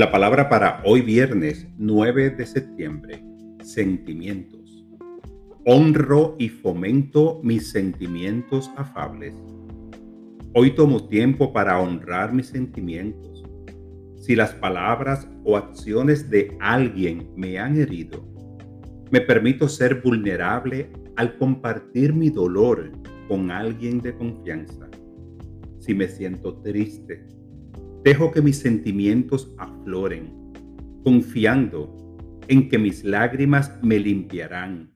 La palabra para hoy viernes 9 de septiembre, sentimientos. Honro y fomento mis sentimientos afables. Hoy tomo tiempo para honrar mis sentimientos. Si las palabras o acciones de alguien me han herido, me permito ser vulnerable al compartir mi dolor con alguien de confianza. Si me siento triste, Dejo que mis sentimientos afloren, confiando en que mis lágrimas me limpiarán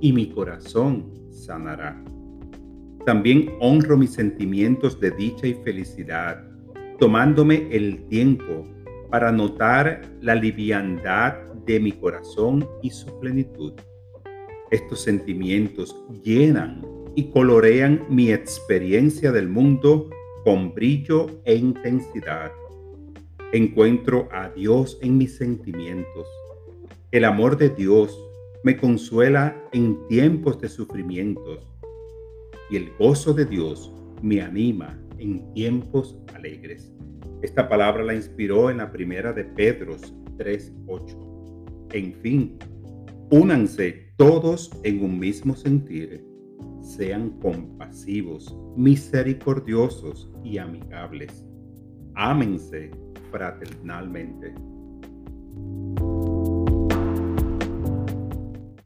y mi corazón sanará. También honro mis sentimientos de dicha y felicidad, tomándome el tiempo para notar la liviandad de mi corazón y su plenitud. Estos sentimientos llenan y colorean mi experiencia del mundo con brillo e intensidad. Encuentro a Dios en mis sentimientos. El amor de Dios me consuela en tiempos de sufrimientos y el gozo de Dios me anima en tiempos alegres. Esta palabra la inspiró en la primera de Pedro 3:8. En fin, únanse todos en un mismo sentir sean compasivos, misericordiosos y amigables. Ámense fraternalmente.